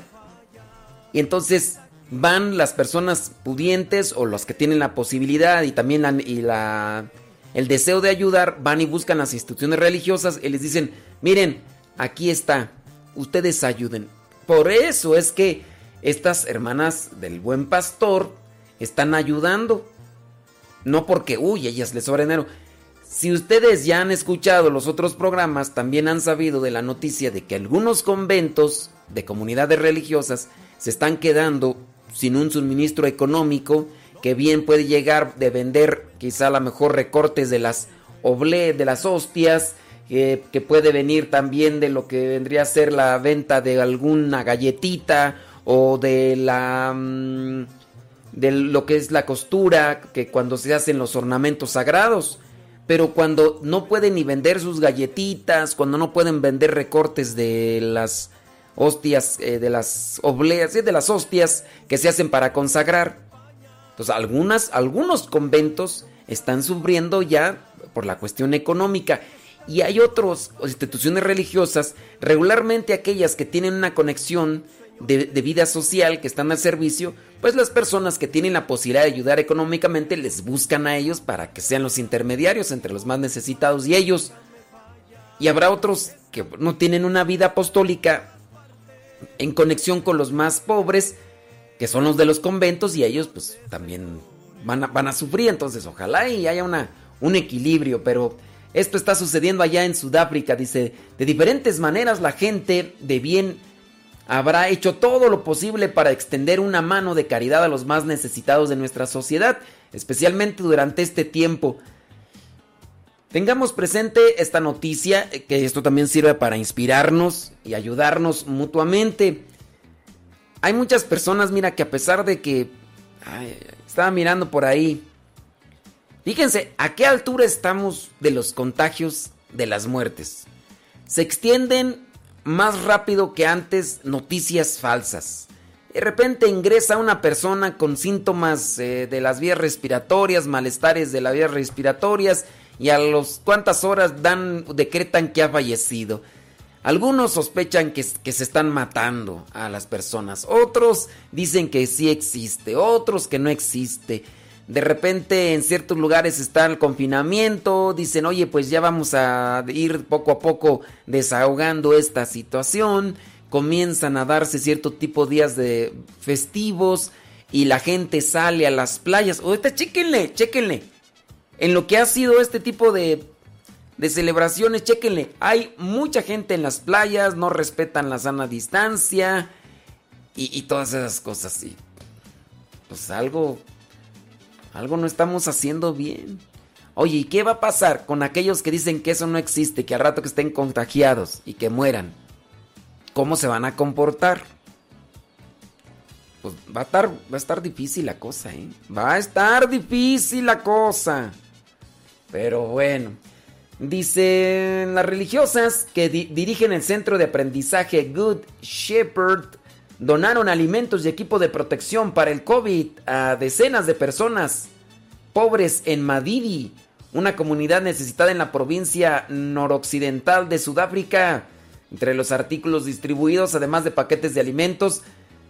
Y entonces van las personas pudientes o los que tienen la posibilidad y también el deseo de ayudar, van y buscan las instituciones religiosas y les dicen, miren, aquí está, ustedes ayuden. Por eso es que estas hermanas del buen pastor están ayudando. No porque, uy, ellas les sobra dinero. Si ustedes ya han escuchado los otros programas, también han sabido de la noticia de que algunos conventos de comunidades religiosas se están quedando sin un suministro económico que bien puede llegar de vender quizá a lo mejor recortes de las oble, de las hostias, que puede venir también de lo que vendría a ser la venta de alguna galletita o de la mm, de lo que es la costura, que cuando se hacen los ornamentos sagrados, pero cuando no pueden ni vender sus galletitas, cuando no pueden vender recortes de las hostias, eh, de las obleas, de las hostias que se hacen para consagrar. Entonces, algunas, algunos conventos están sufriendo ya por la cuestión económica. Y hay otras instituciones religiosas, regularmente aquellas que tienen una conexión de, vida social que están al servicio, pues las personas que tienen la posibilidad de ayudar económicamente les buscan a ellos para que sean los intermediarios entre los más necesitados y ellos. Y habrá otros que no tienen una vida apostólica en conexión con los más pobres, que son los de los conventos, y ellos pues también van a, van a sufrir. Entonces ojalá y haya una, un equilibrio, pero esto está sucediendo allá en Sudáfrica. Dice, de diferentes maneras la gente de bien habrá hecho todo lo posible para extender una mano de caridad a los más necesitados de nuestra sociedad, especialmente durante este tiempo. Tengamos presente esta noticia, eh, que esto también sirve para inspirarnos y ayudarnos mutuamente. Hay muchas personas, mira, que a pesar de que... estaba mirando por ahí. Fíjense, ¿a qué altura estamos de los contagios de las muertes? Se extienden más rápido que antes noticias falsas. De repente ingresa una persona con síntomas eh, de las vías respiratorias, malestares de las vías respiratorias y a las cuantas horas dan decretan que ha fallecido. Algunos sospechan que, se están matando a las personas, otros dicen que sí existe, otros que no existe. De repente en ciertos lugares está el confinamiento, dicen, oye, pues ya vamos a ir poco a poco desahogando esta situación, comienzan a darse cierto tipo de días de festivos y la gente sale a las playas. Ahorita chéquenle, chéquenle. En lo que ha sido este tipo de, de celebraciones, chéquenle. Hay mucha gente en las playas, no respetan la sana distancia y, todas esas cosas, sí. Pues algo algo no estamos haciendo bien. Oye, ¿y qué va a pasar con aquellos que dicen que eso no existe, que al rato que estén contagiados y que mueran? ¿Cómo se van a comportar? Pues va a estar, va a estar difícil la cosa, ¿eh? Va a estar difícil la cosa. Pero bueno. Dicen las religiosas que dirigen el centro de aprendizaje Good Shepherd donaron alimentos y equipo de protección para el COVID a decenas de personas pobres en Madidi, una comunidad necesitada en la provincia noroccidental de Sudáfrica. Entre los artículos distribuidos, además de paquetes de alimentos,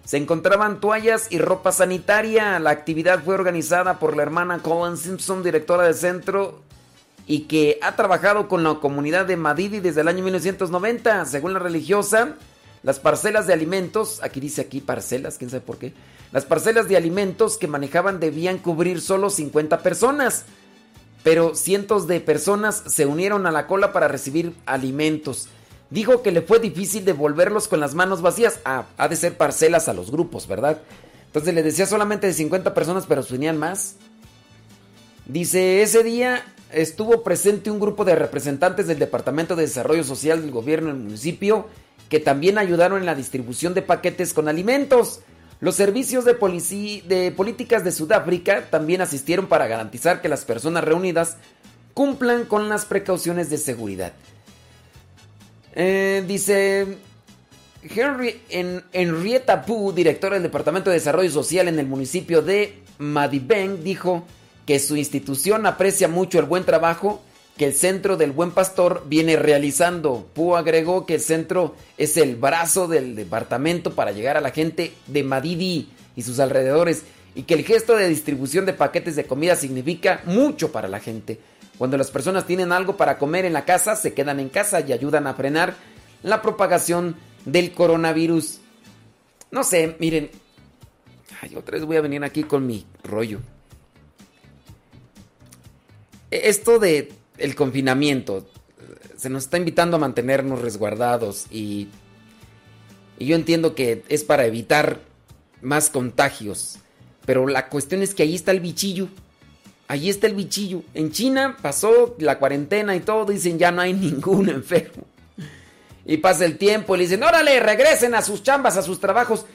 se encontraban toallas y ropa sanitaria. La actividad fue organizada por la hermana Colin Simpson, directora del centro, y que ha trabajado con la comunidad de Madidi desde el año 1990. Según la religiosa, las parcelas de alimentos, aquí dice aquí parcelas, quién sabe por qué. Las parcelas de alimentos que manejaban debían cubrir solo 50 personas. Pero cientos de personas se unieron a la cola para recibir alimentos. Dijo que le fue difícil devolverlos con las manos vacías. Ah, ha de ser parcelas a los grupos, ¿verdad? Entonces le decía solamente de 50 personas, pero se unían más. Dice, ese día estuvo presente un grupo de representantes del Departamento de Desarrollo Social del gobierno del municipio que también ayudaron en la distribución de paquetes con alimentos. Los servicios de, de políticas de Sudáfrica también asistieron para garantizar que las personas reunidas cumplan con las precauciones de seguridad. Eh, dice Henry en, Henrietta Poo, directora del Departamento de Desarrollo Social en el municipio de Madibeng, dijo que su institución aprecia mucho el buen trabajo que el centro del buen pastor viene realizando. Pú agregó que el centro es el brazo del departamento para llegar a la gente de Madidi y sus alrededores y que el gesto de distribución de paquetes de comida significa mucho para la gente. Cuando las personas tienen algo para comer en la casa, se quedan en casa y ayudan a frenar la propagación del coronavirus. No sé, miren, Ay, otra vez voy a venir aquí con mi rollo. E, esto de el confinamiento se nos está invitando a mantenernos resguardados y, y yo entiendo que es para evitar más contagios, pero la cuestión es que ahí está el bichillo. Allí está el bichillo. En China pasó la cuarentena y todo, dicen ya no hay *laughs* ningún enfermo. Y pasa el tiempo y dicen, órale, regresen a sus chambas, a sus trabajos.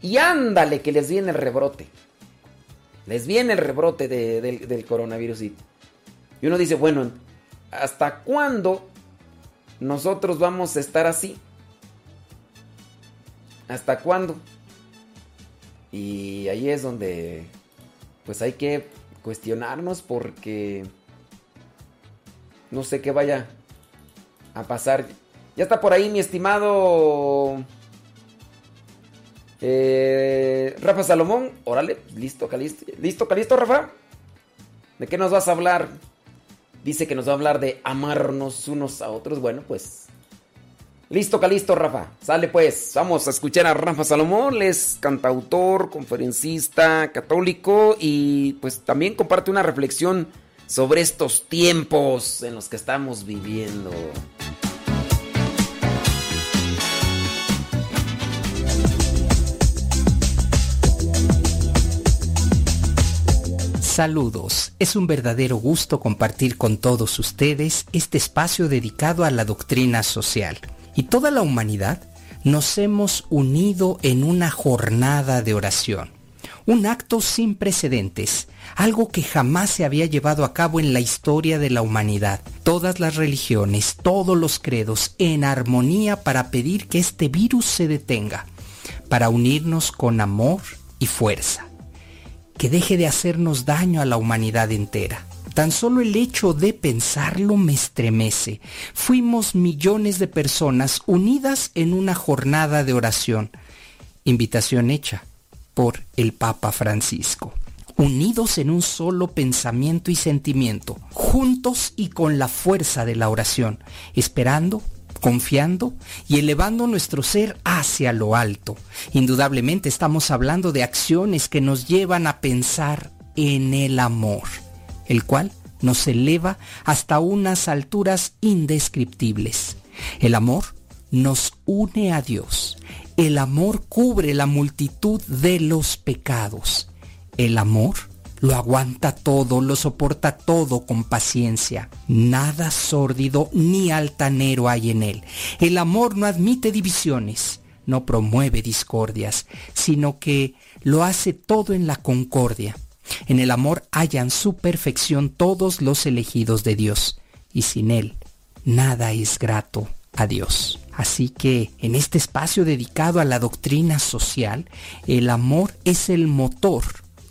Y ándale, que les viene el rebrote. Les viene el rebrote del coronavirus. Y, y uno dice, bueno, ¿hasta cuándo nosotros vamos a estar así? ¿Hasta cuándo? Y ahí es donde pues hay que cuestionarnos porque no sé qué vaya a pasar. Ya está por ahí mi estimado eh, Rafa Salomón. Órale, listo, calisto. ¿Listo, calisto, Rafa? ¿De qué nos vas a hablar? Dice que nos va a hablar de amarnos unos a otros. Bueno, pues Listo, calisto, Rafa. Sale pues. Vamos a escuchar a Rafa Salomón. Es cantautor, conferencista, católico y pues también comparte una reflexión sobre estos tiempos en los que estamos viviendo. Saludos, es un verdadero gusto compartir con todos ustedes este espacio dedicado a la doctrina social y toda la humanidad nos hemos unido en una jornada de oración. Un acto sin precedentes, algo que jamás se había llevado a cabo en la historia de la humanidad. Todas las religiones, todos los credos en armonía para pedir que este virus se detenga, para unirnos con amor y fuerza, que deje de hacernos daño a la humanidad entera. Tan solo el hecho de pensarlo me estremece. Fuimos millones de personas unidas en una jornada de oración. Invitación hecha por el Papa Francisco. Unidos en un solo pensamiento y sentimiento, juntos y con la fuerza de la oración, esperando confiando y elevando nuestro ser hacia lo alto. Indudablemente estamos hablando de acciones que nos llevan a pensar en el amor el cual nos eleva hasta unas alturas indescriptibles. El amor nos une a Dios. El amor cubre la multitud de los pecados. El amor lo aguanta todo, lo soporta todo con paciencia. Nada sórdido ni altanero hay en él. El amor no admite divisiones, no promueve discordias, sino que lo hace todo en la concordia. En el amor hallan su perfección todos los elegidos de Dios, y sin él nada es grato a Dios. Así que en este espacio dedicado a la doctrina social, el amor es el motor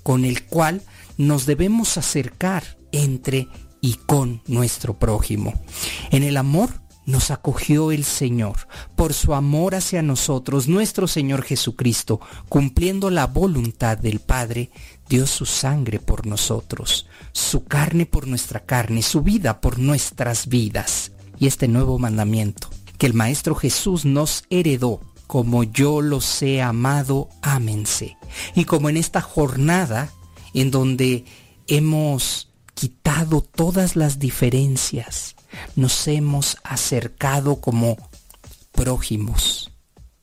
con el cual nos debemos acercar entre y con nuestro prójimo. En el amor nos acogió el Señor por su amor hacia nosotros, nuestro Señor Jesucristo, cumpliendo la voluntad del Padre, dio su sangre por nosotros, su carne por nuestra carne, su vida por nuestras vidas. Y este nuevo mandamiento que el Maestro Jesús nos heredó, como yo los he amado, ámense. Y como en esta jornada en donde hemos quitado todas las diferencias, nos hemos acercado como prójimos,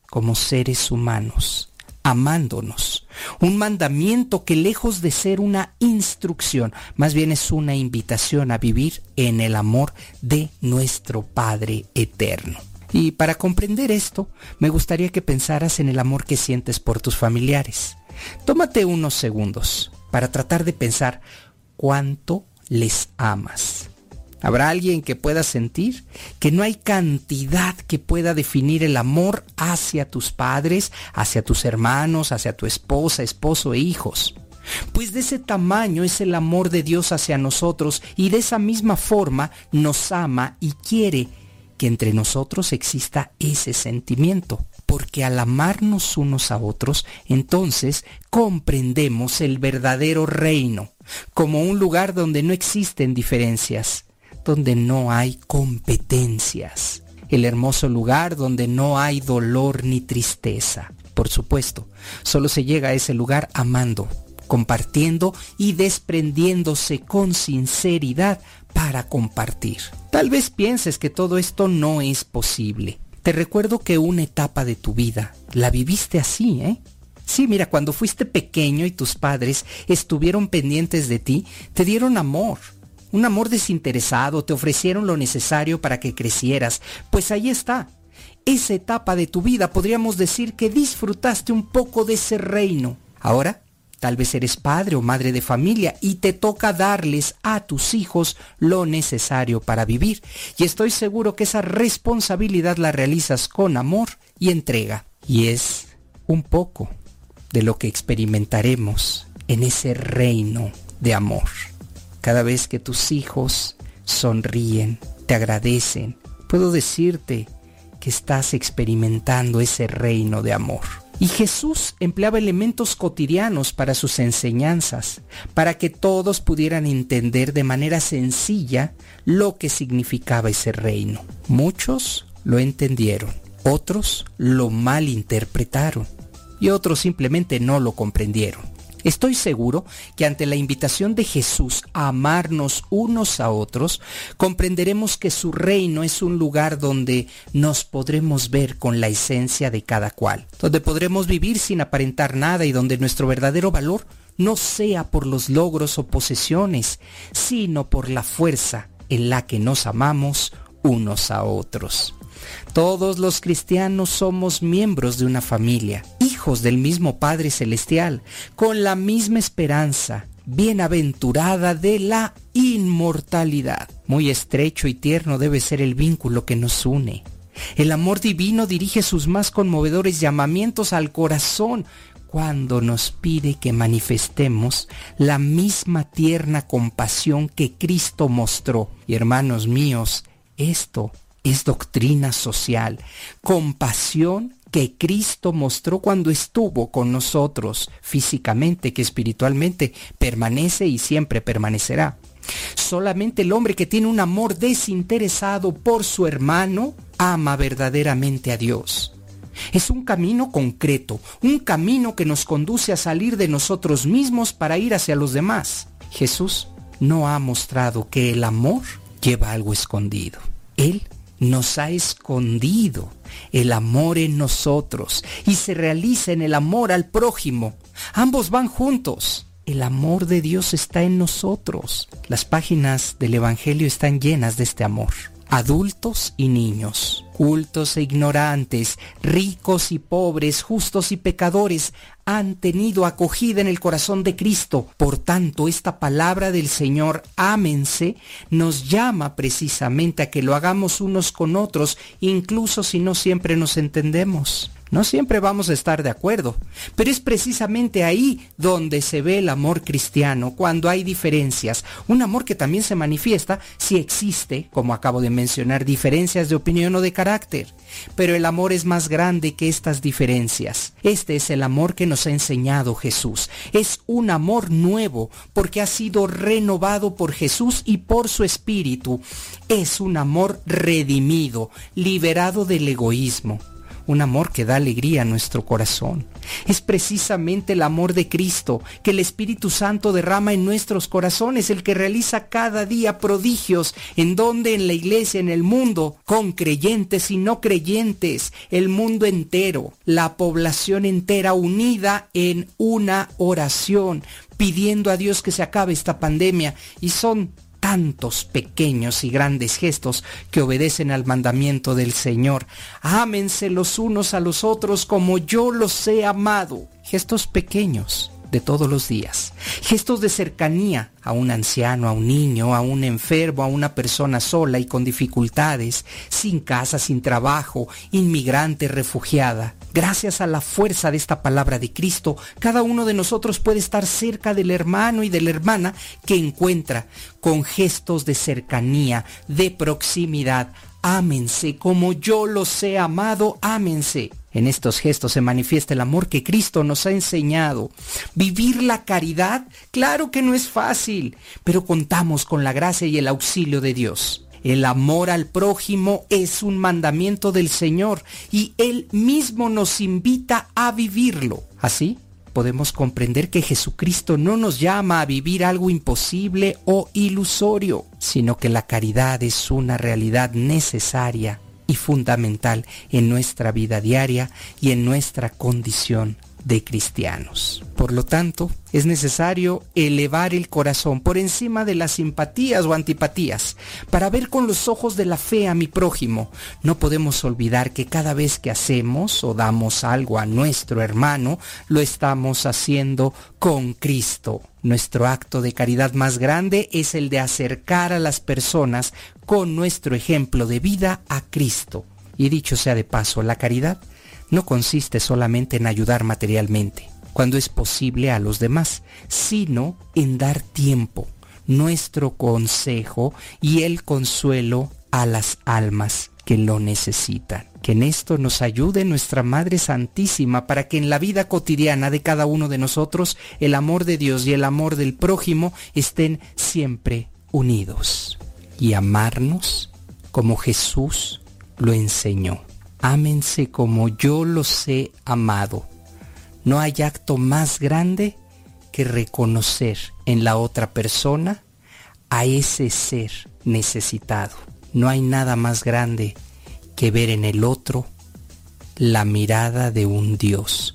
como seres humanos, amándonos. Un mandamiento que lejos de ser una instrucción, más bien es una invitación a vivir en el amor de nuestro Padre eterno. Y para comprender esto, me gustaría que pensaras en el amor que sientes por tus familiares. Tómate unos segundos para tratar de pensar cuánto les amas. Habrá alguien que pueda sentir que no hay cantidad que pueda definir el amor hacia tus padres, hacia tus hermanos, hacia tu esposa, esposo e hijos. Pues de ese tamaño es el amor de Dios hacia nosotros y de esa misma forma nos ama y quiere que entre nosotros exista ese sentimiento. Porque al amarnos unos a otros, entonces comprendemos el verdadero reino como un lugar donde no existen diferencias, donde no hay competencias, el hermoso lugar donde no hay dolor ni tristeza. Por supuesto, solo se llega a ese lugar amando, compartiendo y desprendiéndose con sinceridad para compartir. Tal vez pienses que todo esto no es posible. Te recuerdo que una etapa de tu vida la viviste así, ¿eh? Sí, mira, cuando fuiste pequeño y tus padres estuvieron pendientes de ti, te dieron amor, un amor desinteresado, te ofrecieron lo necesario para que crecieras. Pues ahí está. Esa etapa de tu vida podríamos decir que disfrutaste un poco de ese reino. Ahora Tal vez eres padre o madre de familia y te toca darles a tus hijos lo necesario para vivir. Y estoy seguro que esa responsabilidad la realizas con amor y entrega. Y es un poco de lo que experimentaremos en ese reino de amor. Cada vez que tus hijos sonríen, te agradecen, puedo decirte que estás experimentando ese reino de amor. Y Jesús empleaba elementos cotidianos para sus enseñanzas, para que todos pudieran entender de manera sencilla lo que significaba ese reino. Muchos lo entendieron, otros lo malinterpretaron y otros simplemente no lo comprendieron. Estoy seguro que ante la invitación de Jesús a amarnos unos a otros, comprenderemos que su reino es un lugar donde nos podremos ver con la esencia de cada cual, donde podremos vivir sin aparentar nada y donde nuestro verdadero valor no sea por los logros o posesiones, sino por la fuerza en la que nos amamos unos a otros. Todos los cristianos somos miembros de una familia, del mismo Padre Celestial, con la misma esperanza, bienaventurada de la inmortalidad. Muy estrecho y tierno debe ser el vínculo que nos une. El amor divino dirige sus más conmovedores llamamientos al corazón cuando nos pide que manifestemos la misma tierna compasión que Cristo mostró. Y hermanos míos, esto es doctrina social, compasión que Cristo mostró cuando estuvo con nosotros físicamente, que espiritualmente permanece y siempre permanecerá. Solamente el hombre que tiene un amor desinteresado por su hermano ama verdaderamente a Dios. Es un camino concreto, un camino que nos conduce a salir de nosotros mismos para ir hacia los demás. Jesús no ha mostrado que el amor lleva algo escondido. Él nos ha escondido el amor en nosotros y se realiza en el amor al prójimo. Ambos van juntos. El amor de Dios está en nosotros. Las páginas del Evangelio están llenas de este amor adultos y niños, cultos e ignorantes, ricos y pobres, justos y pecadores, han tenido acogida en el corazón de Cristo. Por tanto, esta palabra del Señor, ámense, nos llama precisamente a que lo hagamos unos con otros, incluso si no siempre nos entendemos. No siempre vamos a estar de acuerdo, pero es precisamente ahí donde se ve el amor cristiano, cuando hay diferencias. Un amor que también se manifiesta si existe, como acabo de mencionar, diferencias de opinión o de carácter. Pero el amor es más grande que estas diferencias. Este es el amor que nos ha enseñado Jesús. Es un amor nuevo porque ha sido renovado por Jesús y por su Espíritu. Es un amor redimido, liberado del egoísmo un amor que da alegría a nuestro corazón. Es precisamente el amor de Cristo que el Espíritu Santo derrama en nuestros corazones, el que realiza cada día prodigios en donde en la iglesia, en el mundo, con creyentes y no creyentes, el mundo entero, la población entera unida en una oración, pidiendo a Dios que se acabe esta pandemia. Y son tantos pequeños y grandes gestos que obedecen al mandamiento del Señor. Ámense los unos a los otros como yo los he amado. Gestos pequeños de todos los días. Gestos de cercanía a un anciano, a un niño, a un enfermo, a una persona sola y con dificultades, sin casa, sin trabajo, inmigrante, refugiada. Gracias a la fuerza de esta palabra de Cristo, cada uno de nosotros puede estar cerca del hermano y de la hermana que encuentra con gestos de cercanía, de proximidad. Ámense como yo los he amado, ámense. En estos gestos se manifiesta el amor que Cristo nos ha enseñado. Vivir la caridad, claro que no es fácil, pero contamos con la gracia y el auxilio de Dios. El amor al prójimo es un mandamiento del Señor y Él mismo nos invita a vivirlo. Así, podemos comprender que Jesucristo no nos llama a vivir algo imposible o ilusorio, sino que la caridad es una realidad necesaria y fundamental en nuestra vida diaria y en nuestra condición de cristianos. Por lo tanto, es necesario elevar el corazón por encima de las simpatías o antipatías para ver con los ojos de la fe a mi prójimo. No podemos olvidar que cada vez que hacemos o damos algo a nuestro hermano, lo estamos haciendo con Cristo. Nuestro acto de caridad más grande es el de acercar a las personas con nuestro ejemplo de vida a Cristo. Y dicho sea de paso, la caridad no consiste solamente en ayudar materialmente, cuando es posible a los demás, sino en dar tiempo, nuestro consejo y el consuelo a las almas que lo necesitan. Que en esto nos ayude nuestra Madre Santísima para que en la vida cotidiana de cada uno de nosotros el amor de Dios y el amor del prójimo estén siempre unidos. Y amarnos como Jesús lo enseñó ámense como yo los he amado. No hay acto más grande que reconocer en la otra persona a ese ser necesitado. No hay nada más grande que ver en el otro la mirada de un Dios,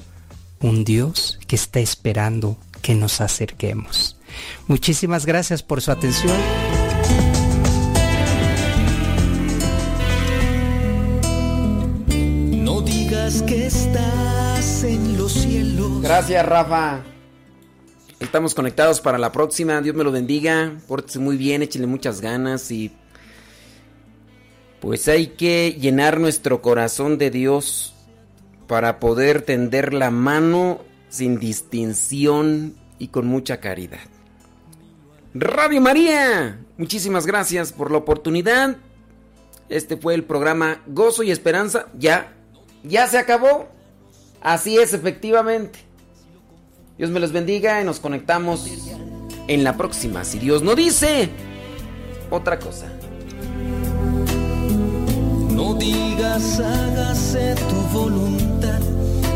un Dios que está esperando que nos acerquemos. Muchísimas gracias por su atención. Que estás en los cielos. Gracias, Rafa. Estamos conectados para la próxima. Dios me lo bendiga. Pórtese muy bien, échenle muchas ganas y pues hay que llenar nuestro corazón de Dios para poder tender la mano sin distinción y con mucha caridad. Radio María, muchísimas gracias por la oportunidad. Este fue el programa Gozo y Esperanza. Ya ya se acabó. Así es, efectivamente. Dios me los bendiga y nos conectamos en la próxima. Si Dios no dice otra cosa. No digas hágase tu voluntad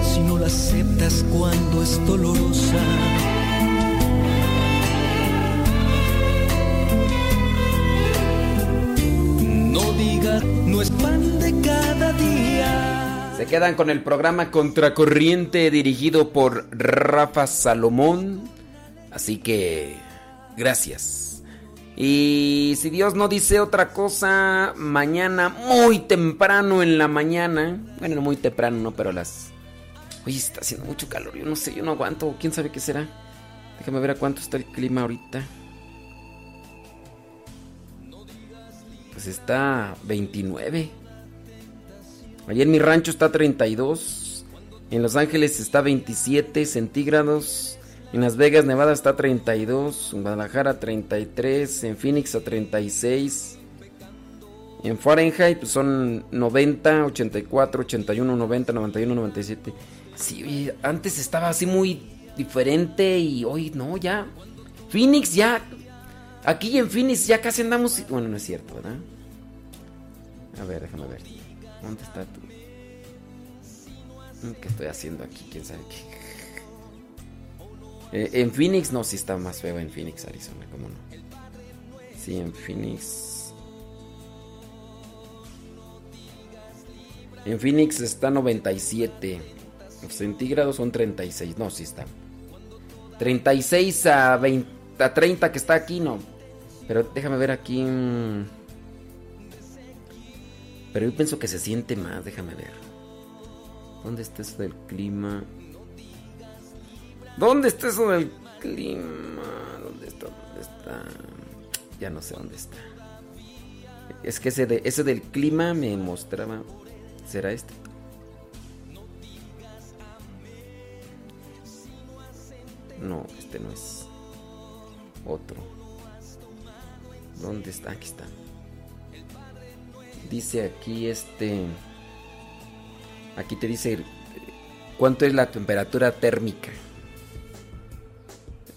si no la aceptas cuando es dolorosa. Se quedan con el programa Contracorriente dirigido por Rafa Salomón. Así que, gracias. Y si Dios no dice otra cosa, mañana muy temprano en la mañana. Bueno, no muy temprano, no, pero las... Oye, está haciendo mucho calor. Yo no sé, yo no aguanto. ¿Quién sabe qué será? Déjame ver a cuánto está el clima ahorita. Pues está 29. Allí en mi rancho está 32. En Los Ángeles está 27 centígrados. En Las Vegas, Nevada está 32. En Guadalajara 33. En Phoenix a 36. En Fahrenheit pues son 90, 84, 81, 90, 91, 97. Sí, antes estaba así muy diferente y hoy no, ya. Phoenix ya. Aquí en Phoenix ya casi andamos. Bueno, no es cierto, ¿verdad? A ver, déjame ver. ¿Dónde está tú? ¿Qué estoy haciendo aquí? ¿Quién sabe qué? Eh, en Phoenix, no, sí está más feo en Phoenix, Arizona, ¿cómo no? Sí, en Phoenix. En Phoenix está 97. centígrados son 36. No, sí está. 36 a, 20, a 30 que está aquí, no. Pero déjame ver aquí. Mm. Pero yo pienso que se siente más, déjame ver. ¿Dónde está eso del clima? ¿Dónde está eso del clima? ¿Dónde está? ¿Dónde está? Ya no sé dónde está. Es que ese, de, ese del clima me mostraba. ¿Será este? No, este no es. Otro. ¿Dónde está? Aquí está. Dice aquí este... Aquí te dice cuánto es la temperatura térmica.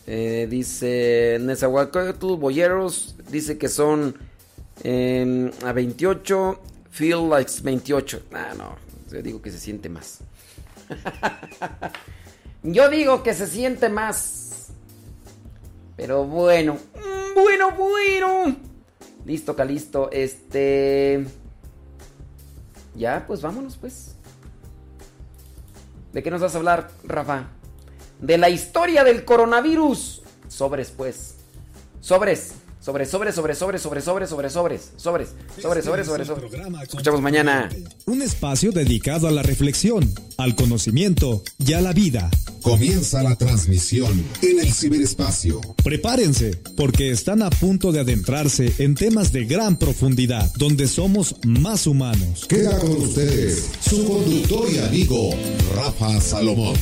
Eh, dice Nezahualcóyotl Boyeros dice que son Em, a 28, feel like 28. Ah, no, yo digo que se siente más. *laughs* yo digo que se siente más. Pero bueno, mm, bueno, bueno. Listo, Calisto. Este. Ya, pues vámonos, pues. ¿De qué nos vas a hablar, Rafa? De la historia del coronavirus. Sobres, pues. Sobres. Sobre, sobre, sobre, sobre, sobre, sobre, sobre, sobres, sobres, este sobre, sobre, sobre, sobre. Escuchamos mañana. Un espacio dedicado a la reflexión, al conocimiento y a la vida. Comienza la transmisión en el ciberespacio. Prepárense, porque están a punto de adentrarse en temas de gran profundidad, donde somos más humanos. Queda con ustedes su conductor y amigo, Rafa Salomón.